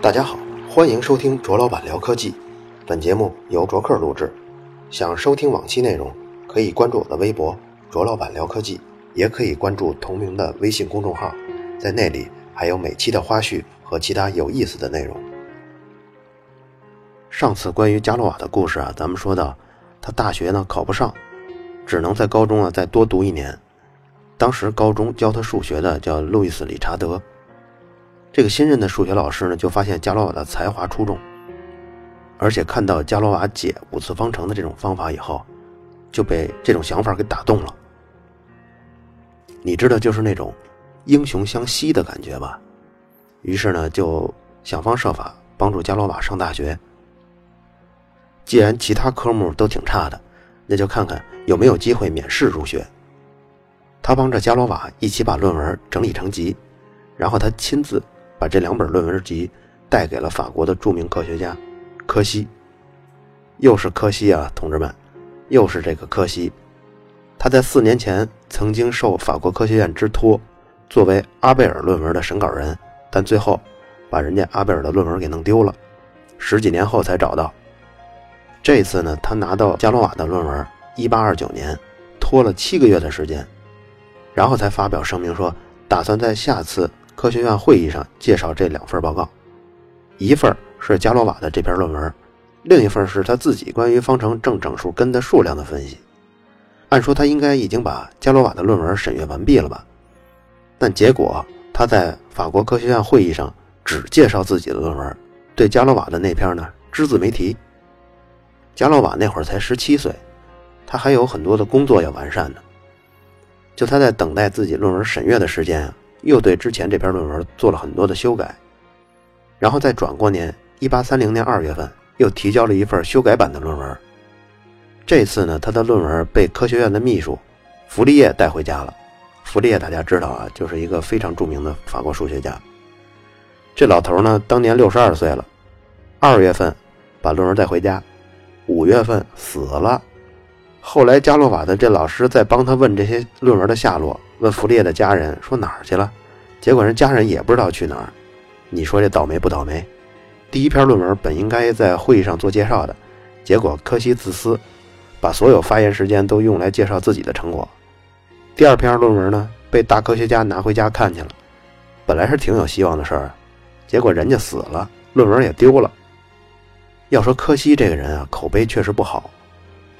大家好，欢迎收听卓老板聊科技。本节目由卓克录制。想收听往期内容，可以关注我的微博“卓老板聊科技”，也可以关注同名的微信公众号，在那里还有每期的花絮和其他有意思的内容。上次关于加罗瓦的故事啊，咱们说到他大学呢考不上，只能在高中啊再多读一年。当时高中教他数学的叫路易斯·理查德。这个新任的数学老师呢，就发现加罗瓦的才华出众，而且看到加罗瓦解五次方程的这种方法以后，就被这种想法给打动了。你知道，就是那种英雄相惜的感觉吧？于是呢，就想方设法帮助加罗瓦上大学。既然其他科目都挺差的，那就看看有没有机会免试入学。他帮着加罗瓦一起把论文整理成集，然后他亲自。把这两本论文集带给了法国的著名科学家柯西。又是柯西啊，同志们，又是这个柯西。他在四年前曾经受法国科学院之托，作为阿贝尔论文的审稿人，但最后把人家阿贝尔的论文给弄丢了，十几年后才找到。这次呢，他拿到加罗瓦的论文，一八二九年，拖了七个月的时间，然后才发表声明说，打算在下次。科学院会议上介绍这两份报告，一份是加罗瓦的这篇论文，另一份是他自己关于方程正整数根的数量的分析。按说他应该已经把加罗瓦的论文审阅完毕了吧？但结果他在法国科学院会议上只介绍自己的论文，对加罗瓦的那篇呢只字没提。加罗瓦那会儿才十七岁，他还有很多的工作要完善呢。就他在等待自己论文审阅的时间啊。又对之前这篇论文做了很多的修改，然后再转过年，一八三零年二月份又提交了一份修改版的论文。这次呢，他的论文被科学院的秘书弗利叶带回家了。弗利叶大家知道啊，就是一个非常著名的法国数学家。这老头呢，当年六十二岁了，二月份把论文带回家，五月份死了。后来加洛瓦的这老师在帮他问这些论文的下落。问弗列的家人说哪儿去了，结果人家人也不知道去哪儿。你说这倒霉不倒霉？第一篇论文本应该在会议上做介绍的，结果柯西自私，把所有发言时间都用来介绍自己的成果。第二篇论文呢，被大科学家拿回家看去了，本来是挺有希望的事儿，结果人家死了，论文也丢了。要说柯西这个人啊，口碑确实不好，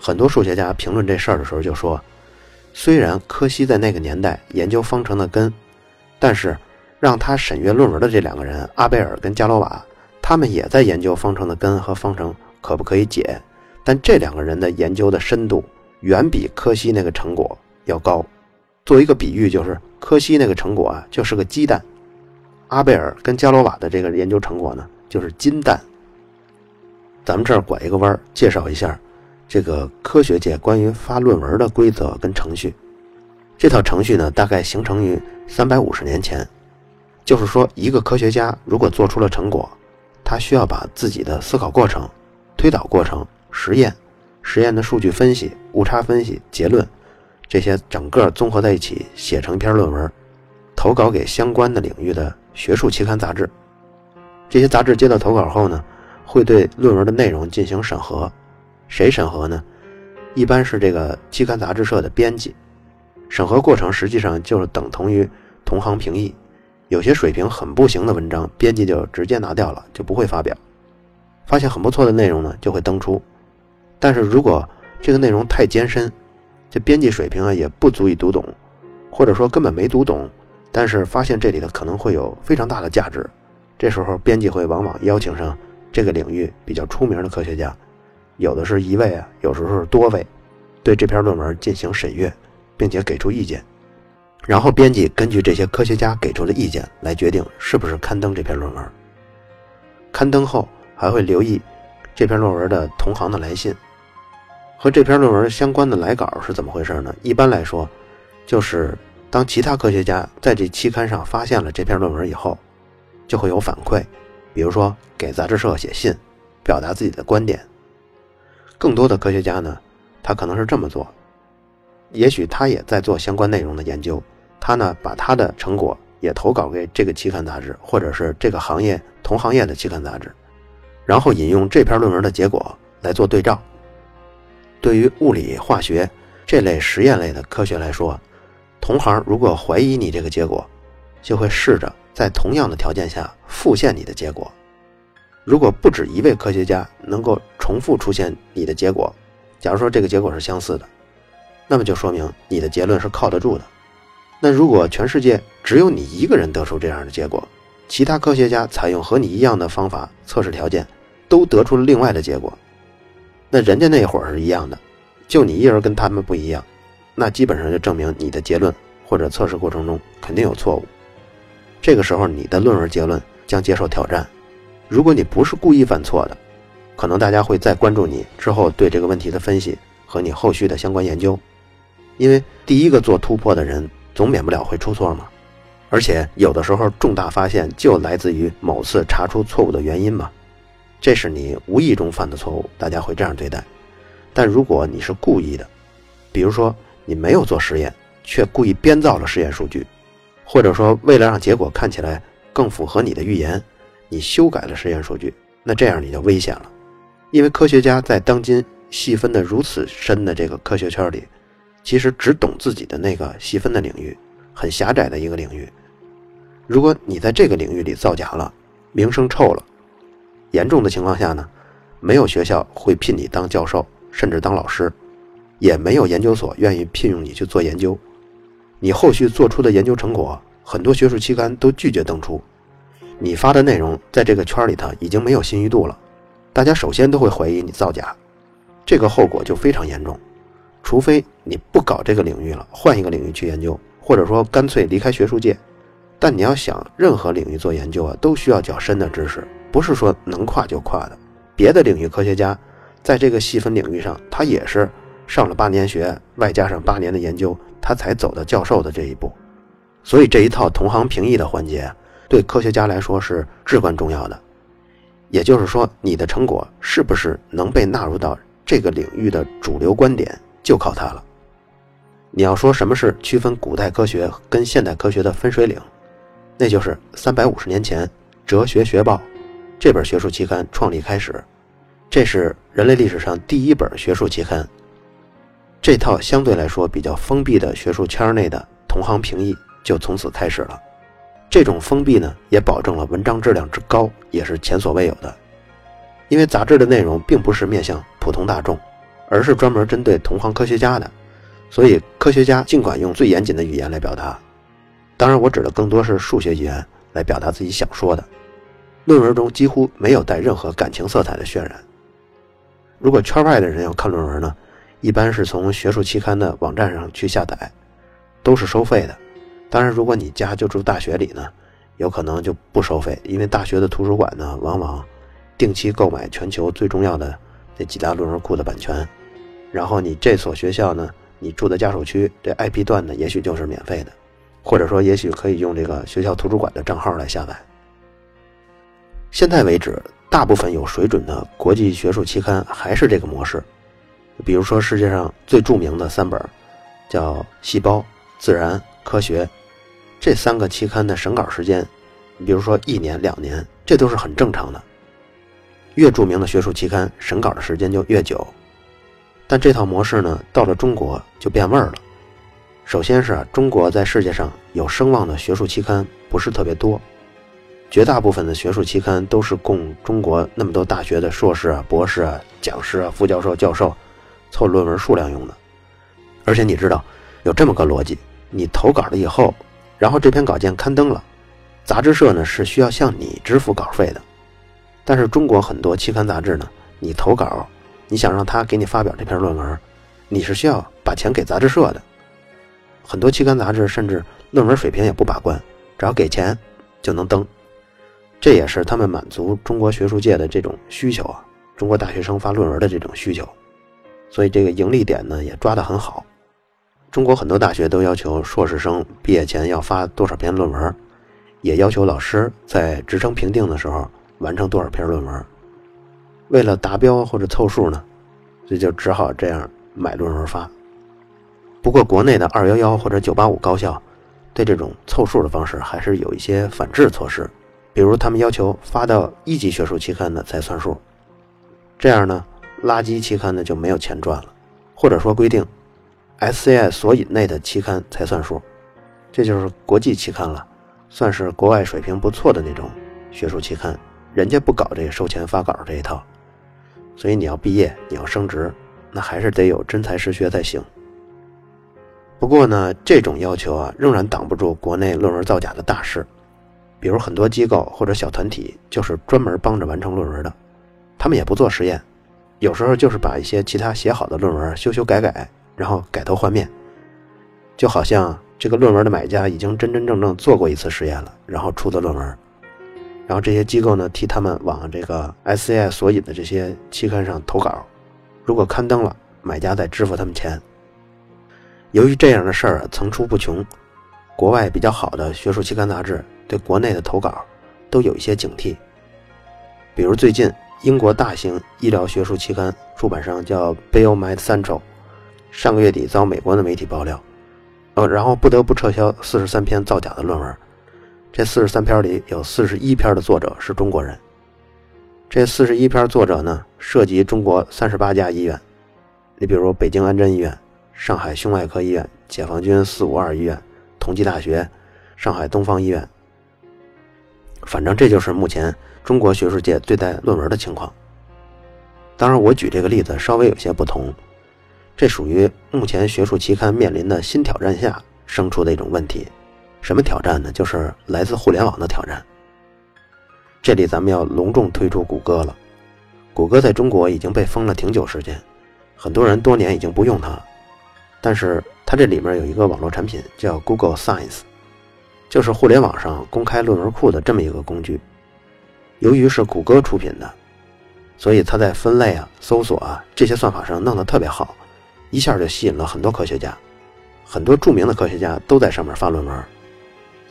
很多数学家评论这事儿的时候就说。虽然柯西在那个年代研究方程的根，但是让他审阅论文的这两个人阿贝尔跟加罗瓦，他们也在研究方程的根和方程可不可以解，但这两个人的研究的深度远比柯西那个成果要高。做一个比喻，就是柯西那个成果啊，就是个鸡蛋；阿贝尔跟加罗瓦的这个研究成果呢，就是金蛋。咱们这儿拐一个弯儿，介绍一下。这个科学界关于发论文的规则跟程序，这套程序呢，大概形成于三百五十年前。就是说，一个科学家如果做出了成果，他需要把自己的思考过程、推导过程、实验、实验的数据分析、误差分析、结论这些整个综合在一起，写成一篇论文，投稿给相关的领域的学术期刊杂志。这些杂志接到投稿后呢，会对论文的内容进行审核。谁审核呢？一般是这个期刊杂志社的编辑。审核过程实际上就是等同于同行评议。有些水平很不行的文章，编辑就直接拿掉了，就不会发表。发现很不错的内容呢，就会登出。但是如果这个内容太艰深，这编辑水平啊也不足以读懂，或者说根本没读懂，但是发现这里的可能会有非常大的价值，这时候编辑会往往邀请上这个领域比较出名的科学家。有的是一位啊，有时候是多位，对这篇论文进行审阅，并且给出意见，然后编辑根据这些科学家给出的意见来决定是不是刊登这篇论文。刊登后还会留意这篇论文的同行的来信，和这篇论文相关的来稿是怎么回事呢？一般来说，就是当其他科学家在这期刊上发现了这篇论文以后，就会有反馈，比如说给杂志社写信，表达自己的观点。更多的科学家呢，他可能是这么做，也许他也在做相关内容的研究，他呢把他的成果也投稿给这个期刊杂志，或者是这个行业同行业的期刊杂志，然后引用这篇论文的结果来做对照。对于物理、化学这类实验类的科学来说，同行如果怀疑你这个结果，就会试着在同样的条件下复现你的结果。如果不止一位科学家能够重复出现你的结果，假如说这个结果是相似的，那么就说明你的结论是靠得住的。那如果全世界只有你一个人得出这样的结果，其他科学家采用和你一样的方法测试条件，都得出了另外的结果，那人家那会儿是一样的，就你一人跟他们不一样，那基本上就证明你的结论或者测试过程中肯定有错误。这个时候你的论文结论将接受挑战。如果你不是故意犯错的，可能大家会再关注你之后对这个问题的分析和你后续的相关研究，因为第一个做突破的人总免不了会出错嘛，而且有的时候重大发现就来自于某次查出错误的原因嘛，这是你无意中犯的错误，大家会这样对待。但如果你是故意的，比如说你没有做实验，却故意编造了实验数据，或者说为了让结果看起来更符合你的预言。你修改了实验数据，那这样你就危险了，因为科学家在当今细分的如此深的这个科学圈里，其实只懂自己的那个细分的领域，很狭窄的一个领域。如果你在这个领域里造假了，名声臭了，严重的情况下呢，没有学校会聘你当教授，甚至当老师，也没有研究所愿意聘用你去做研究，你后续做出的研究成果，很多学术期刊都拒绝登出。你发的内容在这个圈里头已经没有信誉度了，大家首先都会怀疑你造假，这个后果就非常严重。除非你不搞这个领域了，换一个领域去研究，或者说干脆离开学术界。但你要想任何领域做研究啊，都需要较深的知识，不是说能跨就跨的。别的领域科学家在这个细分领域上，他也是上了八年学，外加上八年的研究，他才走到教授的这一步。所以这一套同行评议的环节。对科学家来说是至关重要的，也就是说，你的成果是不是能被纳入到这个领域的主流观点，就靠它了。你要说什么是区分古代科学跟现代科学的分水岭，那就是三百五十年前《哲学学报》这本学术期刊创立开始，这是人类历史上第一本学术期刊。这套相对来说比较封闭的学术圈内的同行评议就从此开始了。这种封闭呢，也保证了文章质量之高，也是前所未有的。因为杂志的内容并不是面向普通大众，而是专门针对同行科学家的，所以科学家尽管用最严谨的语言来表达，当然我指的更多是数学语言来表达自己想说的。论文中几乎没有带任何感情色彩的渲染。如果圈外的人要看论文呢，一般是从学术期刊的网站上去下载，都是收费的。当然，如果你家就住大学里呢，有可能就不收费，因为大学的图书馆呢，往往定期购买全球最重要的这几大论文库的版权。然后你这所学校呢，你住的家属区这 IP 段呢，也许就是免费的，或者说也许可以用这个学校图书馆的账号来下载。现在为止，大部分有水准的国际学术期刊还是这个模式，比如说世界上最著名的三本，叫《细胞》《自然》《科学》。这三个期刊的审稿时间，你比如说一年两年，这都是很正常的。越著名的学术期刊审稿的时间就越久。但这套模式呢，到了中国就变味儿了。首先是，中国在世界上有声望的学术期刊不是特别多，绝大部分的学术期刊都是供中国那么多大学的硕士啊、博士啊、讲师啊、副教授、教授凑论文数量用的。而且你知道，有这么个逻辑：你投稿了以后。然后这篇稿件刊登了，杂志社呢是需要向你支付稿费的。但是中国很多期刊杂志呢，你投稿，你想让他给你发表这篇论文，你是需要把钱给杂志社的。很多期刊杂志甚至论文水平也不把关，只要给钱就能登。这也是他们满足中国学术界的这种需求啊，中国大学生发论文的这种需求。所以这个盈利点呢也抓得很好。中国很多大学都要求硕士生毕业前要发多少篇论文，也要求老师在职称评定的时候完成多少篇论文。为了达标或者凑数呢，这就只好这样买论文发。不过国内的二幺幺或者九八五高校，对这种凑数的方式还是有一些反制措施，比如他们要求发到一级学术期刊的才算数，这样呢，垃圾期刊呢就没有钱赚了，或者说规定 SCI 索引内的期刊才算数，这就是国际期刊了，算是国外水平不错的那种学术期刊，人家不搞这个收钱发稿这一套，所以你要毕业，你要升职，那还是得有真才实学才行。不过呢，这种要求啊，仍然挡不住国内论文造假的大事。比如很多机构或者小团体，就是专门帮着完成论文的，他们也不做实验，有时候就是把一些其他写好的论文修修改改，然后改头换面，就好像这个论文的买家已经真真正正做过一次实验了，然后出的论文，然后这些机构呢替他们往这个 SCI 索引的这些期刊上投稿，如果刊登了，买家再支付他们钱。由于这样的事儿层出不穷，国外比较好的学术期刊杂志对国内的投稿都有一些警惕。比如最近，英国大型医疗学术期刊出版商叫 Biomed Central，上个月底遭美国的媒体爆料，呃，然后不得不撤销四十三篇造假的论文。这四十三篇里有四十一篇的作者是中国人。这四十一篇作者呢，涉及中国三十八家医院，你比如北京安贞医院。上海胸外科医院、解放军四五二医院、同济大学、上海东方医院，反正这就是目前中国学术界对待论文的情况。当然，我举这个例子稍微有些不同，这属于目前学术期刊面临的新挑战下生出的一种问题。什么挑战呢？就是来自互联网的挑战。这里咱们要隆重推出谷歌了。谷歌在中国已经被封了挺久时间，很多人多年已经不用它了。但是它这里面有一个网络产品叫 Google Science，就是互联网上公开论文库的这么一个工具。由于是谷歌出品的，所以它在分类啊、搜索啊这些算法上弄得特别好，一下就吸引了很多科学家。很多著名的科学家都在上面发论文，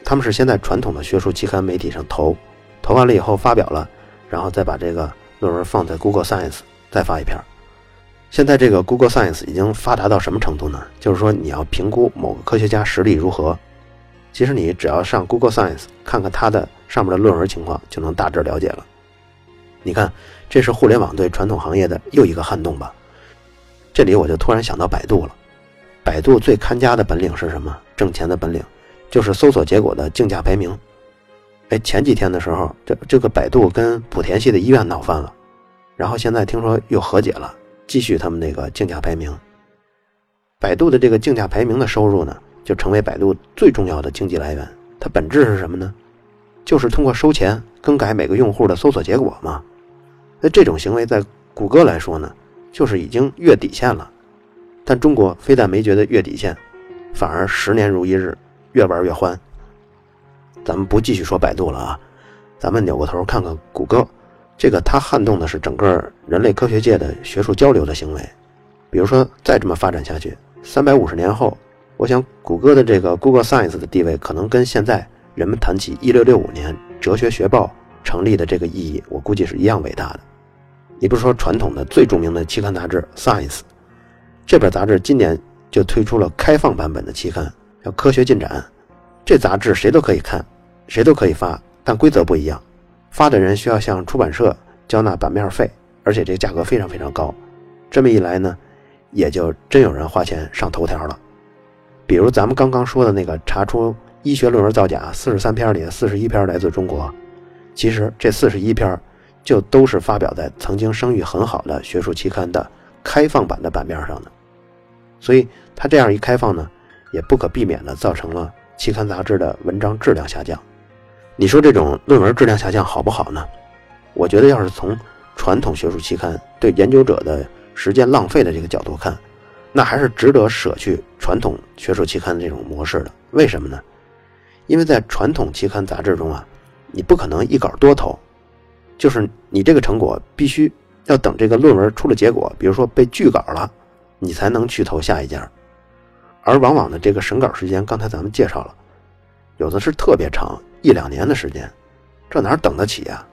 他们是先在传统的学术期刊媒体上投，投完了以后发表了，然后再把这个论文放在 Google Science 再发一篇。现在这个 Google Science 已经发达到什么程度呢？就是说，你要评估某个科学家实力如何，其实你只要上 Google Science 看看他的上面的论文情况，就能大致了解了。你看，这是互联网对传统行业的又一个撼动吧？这里我就突然想到百度了。百度最看家的本领是什么？挣钱的本领，就是搜索结果的竞价排名。哎，前几天的时候，这这个百度跟莆田系的医院闹翻了，然后现在听说又和解了。继续他们那个竞价排名，百度的这个竞价排名的收入呢，就成为百度最重要的经济来源。它本质是什么呢？就是通过收钱更改每个用户的搜索结果嘛。那这种行为在谷歌来说呢，就是已经越底线了。但中国非但没觉得越底线，反而十年如一日，越玩越欢。咱们不继续说百度了啊，咱们扭过头看看谷歌。这个它撼动的是整个人类科学界的学术交流的行为，比如说再这么发展下去，三百五十年后，我想谷歌的这个 Google Science 的地位可能跟现在人们谈起一六六五年哲学学报成立的这个意义，我估计是一样伟大的。你不是说传统的最著名的期刊杂志 Science，这本杂志今年就推出了开放版本的期刊，叫《科学进展》，这杂志谁都可以看，谁都可以发，但规则不一样。发的人需要向出版社交纳版面费，而且这个价格非常非常高。这么一来呢，也就真有人花钱上头条了。比如咱们刚刚说的那个查出医学论文造假四十三篇里的四十一篇来自中国，其实这四十一篇就都是发表在曾经声誉很好的学术期刊的开放版的版面上的。所以它这样一开放呢，也不可避免的造成了期刊杂志的文章质量下降。你说这种论文质量下降好不好呢？我觉得，要是从传统学术期刊对研究者的时间浪费的这个角度看，那还是值得舍去传统学术期刊的这种模式的。为什么呢？因为在传统期刊杂志中啊，你不可能一稿多投，就是你这个成果必须要等这个论文出了结果，比如说被拒稿了，你才能去投下一家。而往往的这个审稿时间，刚才咱们介绍了，有的是特别长。一两年的时间，这哪等得起呀？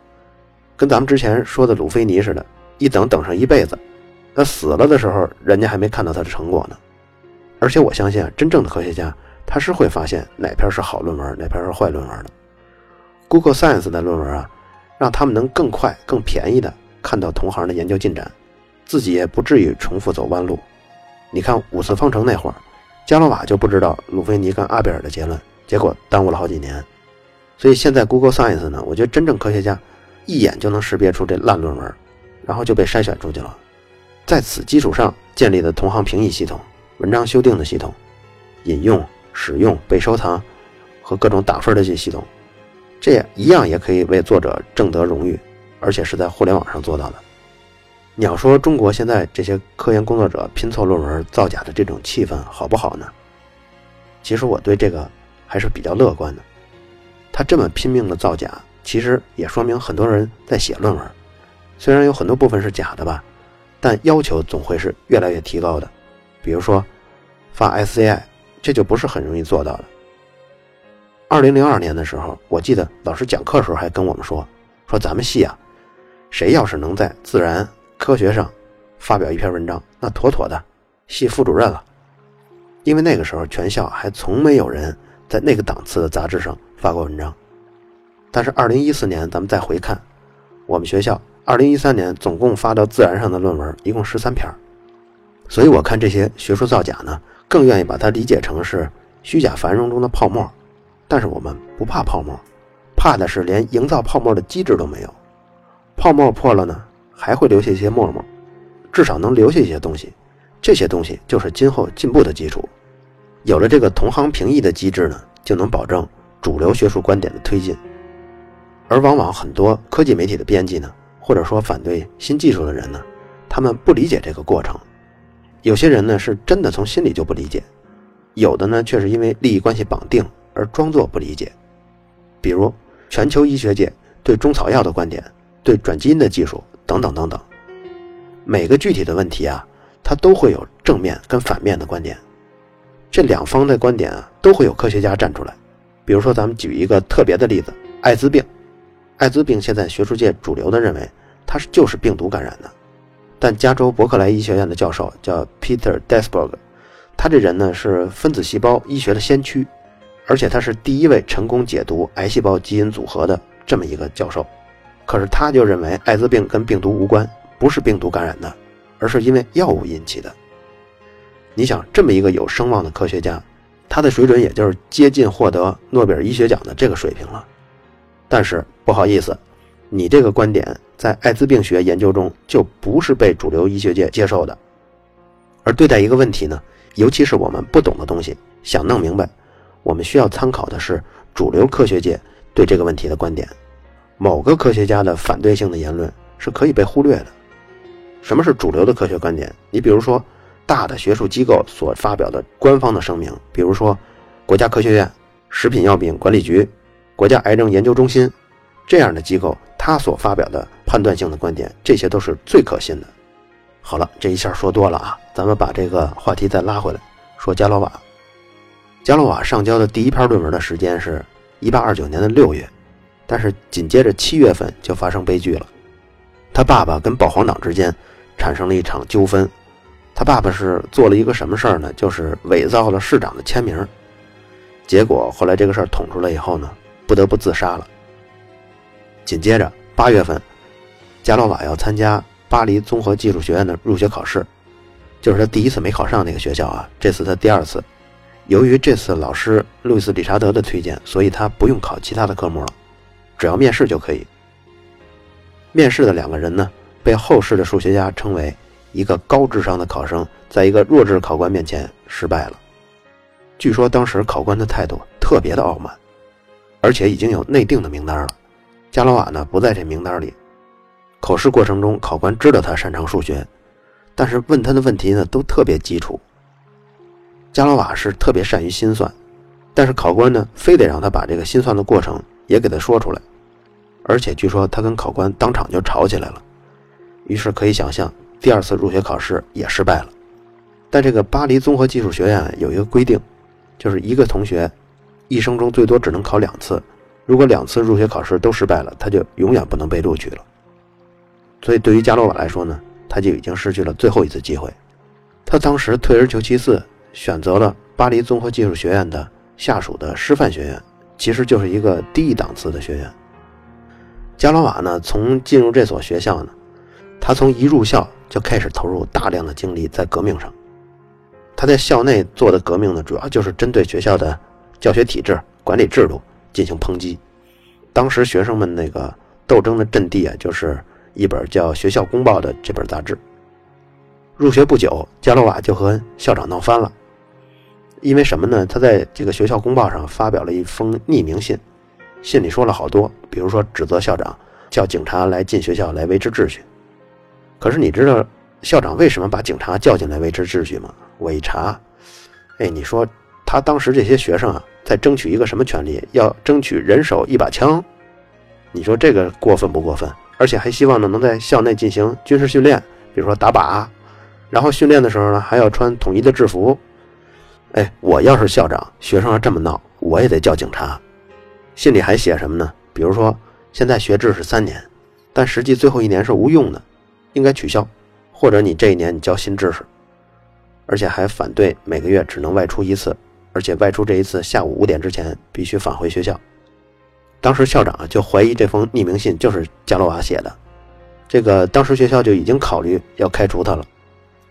跟咱们之前说的鲁菲尼似的，一等等上一辈子。那死了的时候，人家还没看到他的成果呢。而且我相信啊，真正的科学家，他是会发现哪篇是好论文，哪篇是坏论文的。Google Science 的论文啊，让他们能更快、更便宜的看到同行的研究进展，自己也不至于重复走弯路。你看五次方程那会儿，加罗瓦就不知道鲁菲尼跟阿贝尔的结论，结果耽误了好几年。所以现在 Google Science 呢，我觉得真正科学家一眼就能识别出这烂论文，然后就被筛选出去了。在此基础上建立的同行评议系统、文章修订的系统、引用。使用被收藏和各种打分的这些系统，这样一样也可以为作者挣得荣誉，而且是在互联网上做到的。你要说中国现在这些科研工作者拼凑论文造假的这种气氛好不好呢？其实我对这个还是比较乐观的。他这么拼命的造假，其实也说明很多人在写论文，虽然有很多部分是假的吧，但要求总会是越来越提高的。比如说发 SCI。这就不是很容易做到的。二零零二年的时候，我记得老师讲课时候还跟我们说，说咱们系啊，谁要是能在《自然科学》上发表一篇文章，那妥妥的系副主任了。因为那个时候全校还从没有人在那个档次的杂志上发过文章。但是二零一四年咱们再回看，我们学校二零一三年总共发到《自然》上的论文一共十三篇，所以我看这些学术造假呢。更愿意把它理解成是虚假繁荣中的泡沫，但是我们不怕泡沫，怕的是连营造泡沫的机制都没有。泡沫破了呢，还会留下一些沫沫，至少能留下一些东西，这些东西就是今后进步的基础。有了这个同行评议的机制呢，就能保证主流学术观点的推进。而往往很多科技媒体的编辑呢，或者说反对新技术的人呢，他们不理解这个过程。有些人呢是真的从心里就不理解，有的呢却是因为利益关系绑定而装作不理解。比如全球医学界对中草药的观点、对转基因的技术等等等等，每个具体的问题啊，它都会有正面跟反面的观点，这两方的观点啊都会有科学家站出来。比如说咱们举一个特别的例子，艾滋病，艾滋病现在学术界主流的认为它是就是病毒感染的。但加州伯克莱医学院的教授叫 Peter Desberg，他这人呢是分子细胞医学的先驱，而且他是第一位成功解读癌细胞基因组合的这么一个教授。可是他就认为艾滋病跟病毒无关，不是病毒感染的，而是因为药物引起的。你想这么一个有声望的科学家，他的水准也就是接近获得诺贝尔医学奖的这个水平了。但是不好意思，你这个观点。在艾滋病学研究中，就不是被主流医学界接受的。而对待一个问题呢，尤其是我们不懂的东西，想弄明白，我们需要参考的是主流科学界对这个问题的观点。某个科学家的反对性的言论是可以被忽略的。什么是主流的科学观点？你比如说，大的学术机构所发表的官方的声明，比如说国家科学院、食品药品管理局、国家癌症研究中心这样的机构。他所发表的判断性的观点，这些都是最可信的。好了，这一下说多了啊，咱们把这个话题再拉回来，说加罗瓦。加罗瓦上交的第一篇论文的时间是1829年的六月，但是紧接着七月份就发生悲剧了。他爸爸跟保皇党之间产生了一场纠纷。他爸爸是做了一个什么事儿呢？就是伪造了市长的签名。结果后来这个事儿捅出来以后呢，不得不自杀了。紧接着八月份，加罗瓦要参加巴黎综合技术学院的入学考试，就是他第一次没考上那个学校啊，这次他第二次。由于这次老师路易斯·理查德的推荐，所以他不用考其他的科目了，只要面试就可以。面试的两个人呢，被后世的数学家称为一个高智商的考生在一个弱智考官面前失败了。据说当时考官的态度特别的傲慢，而且已经有内定的名单了。加罗瓦呢不在这名单里。考试过程中，考官知道他擅长数学，但是问他的问题呢都特别基础。加罗瓦是特别善于心算，但是考官呢非得让他把这个心算的过程也给他说出来，而且据说他跟考官当场就吵起来了。于是可以想象，第二次入学考试也失败了。但这个巴黎综合技术学院有一个规定，就是一个同学一生中最多只能考两次。如果两次入学考试都失败了，他就永远不能被录取了。所以对于加罗瓦来说呢，他就已经失去了最后一次机会。他当时退而求其次，选择了巴黎综合技术学院的下属的师范学院，其实就是一个低档次的学院。加罗瓦呢，从进入这所学校呢，他从一入校就开始投入大量的精力在革命上。他在校内做的革命呢，主要就是针对学校的教学体制、管理制度进行抨击。当时学生们那个斗争的阵地啊，就是一本叫《学校公报》的这本杂志。入学不久，加罗瓦就和校长闹翻了，因为什么呢？他在这个《学校公报》上发表了一封匿名信，信里说了好多，比如说指责校长叫警察来进学校来维持秩序。可是你知道校长为什么把警察叫进来维持秩序吗？我一查，哎，你说他当时这些学生啊，在争取一个什么权利？要争取人手一把枪，你说这个过分不过分？而且还希望呢能在校内进行军事训练，比如说打靶，然后训练的时候呢还要穿统一的制服。哎，我要是校长，学生要这么闹，我也得叫警察。信里还写什么呢？比如说现在学制是三年，但实际最后一年是无用的，应该取消，或者你这一年你教新知识。而且还反对每个月只能外出一次，而且外出这一次下午五点之前必须返回学校。当时校长就怀疑这封匿名信就是加罗瓦写的，这个当时学校就已经考虑要开除他了。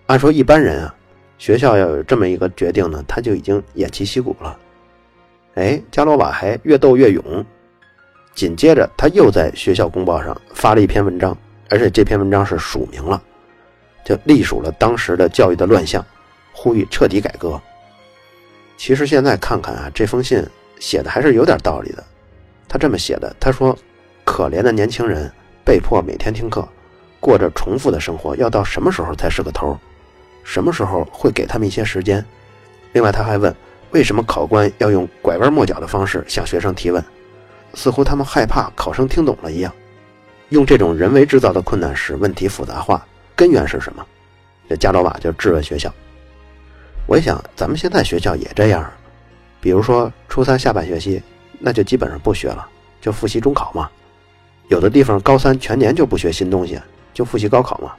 按说一般人啊，学校要有这么一个决定呢，他就已经偃旗息鼓了。哎，加罗瓦还越斗越勇，紧接着他又在学校公报上发了一篇文章，而且这篇文章是署名了，就隶属了当时的教育的乱象。呼吁彻底改革。其实现在看看啊，这封信写的还是有点道理的。他这么写的：“他说，可怜的年轻人被迫每天听课，过着重复的生活，要到什么时候才是个头？什么时候会给他们一些时间？”另外，他还问：“为什么考官要用拐弯抹角的方式向学生提问？似乎他们害怕考生听懂了一样。用这种人为制造的困难使问题复杂化，根源是什么？”这加罗瓦就质问学校。我一想，咱们现在学校也这样，比如说初三下半学期，那就基本上不学了，就复习中考嘛。有的地方高三全年就不学新东西，就复习高考嘛。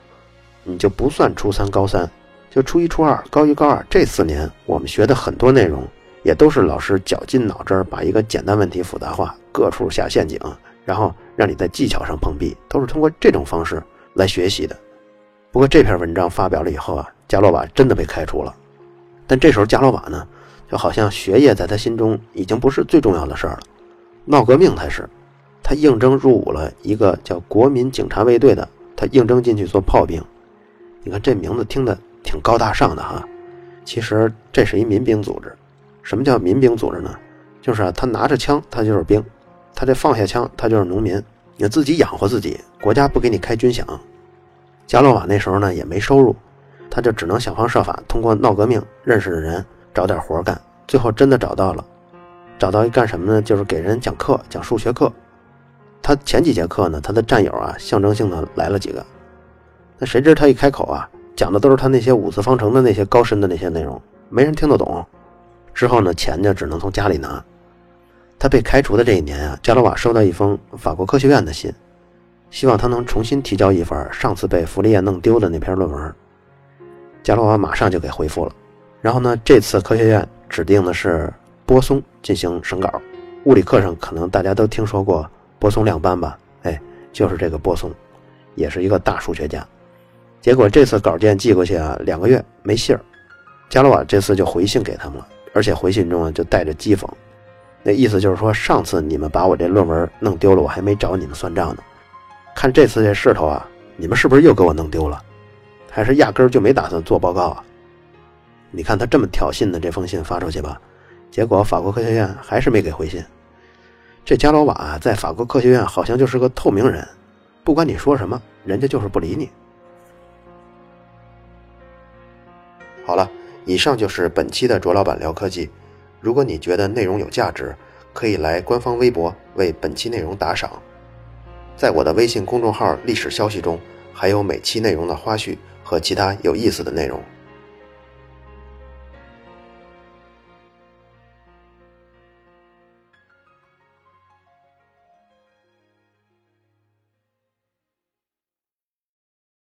你就不算初三、高三，就初一、初二、高一、高二这四年，我们学的很多内容，也都是老师绞尽脑汁把一个简单问题复杂化，各处下陷阱，然后让你在技巧上碰壁，都是通过这种方式来学习的。不过这篇文章发表了以后啊，加洛瓦真的被开除了。但这时候加罗瓦呢，就好像学业在他心中已经不是最重要的事儿了，闹革命才是。他应征入伍了一个叫国民警察卫队的，他应征进去做炮兵。你看这名字听的挺高大上的哈，其实这是一民兵组织。什么叫民兵组织呢？就是啊，他拿着枪，他就是兵；他这放下枪，他就是农民。你自己养活自己，国家不给你开军饷。加洛瓦那时候呢也没收入。他就只能想方设法通过闹革命认识的人找点活干，最后真的找到了，找到一干什么呢？就是给人讲课，讲数学课。他前几节课呢，他的战友啊，象征性的来了几个，那谁知他一开口啊，讲的都是他那些五次方程的那些高深的那些内容，没人听得懂。之后呢，钱就只能从家里拿。他被开除的这一年啊，加罗瓦收到一封法国科学院的信，希望他能重新提交一份上次被弗利叶弄丢的那篇论文。加罗瓦马上就给回复了，然后呢，这次科学院指定的是波松进行审稿。物理课上可能大家都听说过波松量斑吧？哎，就是这个波松，也是一个大数学家。结果这次稿件寄过去啊，两个月没信儿。加罗瓦这次就回信给他们了，而且回信中啊就带着讥讽，那意思就是说，上次你们把我这论文弄丢了，我还没找你们算账呢。看这次这势头啊，你们是不是又给我弄丢了？还是压根儿就没打算做报告啊？你看他这么挑衅的这封信发出去吧，结果法国科学院还是没给回信。这加罗瓦在法国科学院好像就是个透明人，不管你说什么，人家就是不理你。好了，以上就是本期的卓老板聊科技。如果你觉得内容有价值，可以来官方微博为本期内容打赏，在我的微信公众号历史消息中，还有每期内容的花絮。和其他有意思的内容。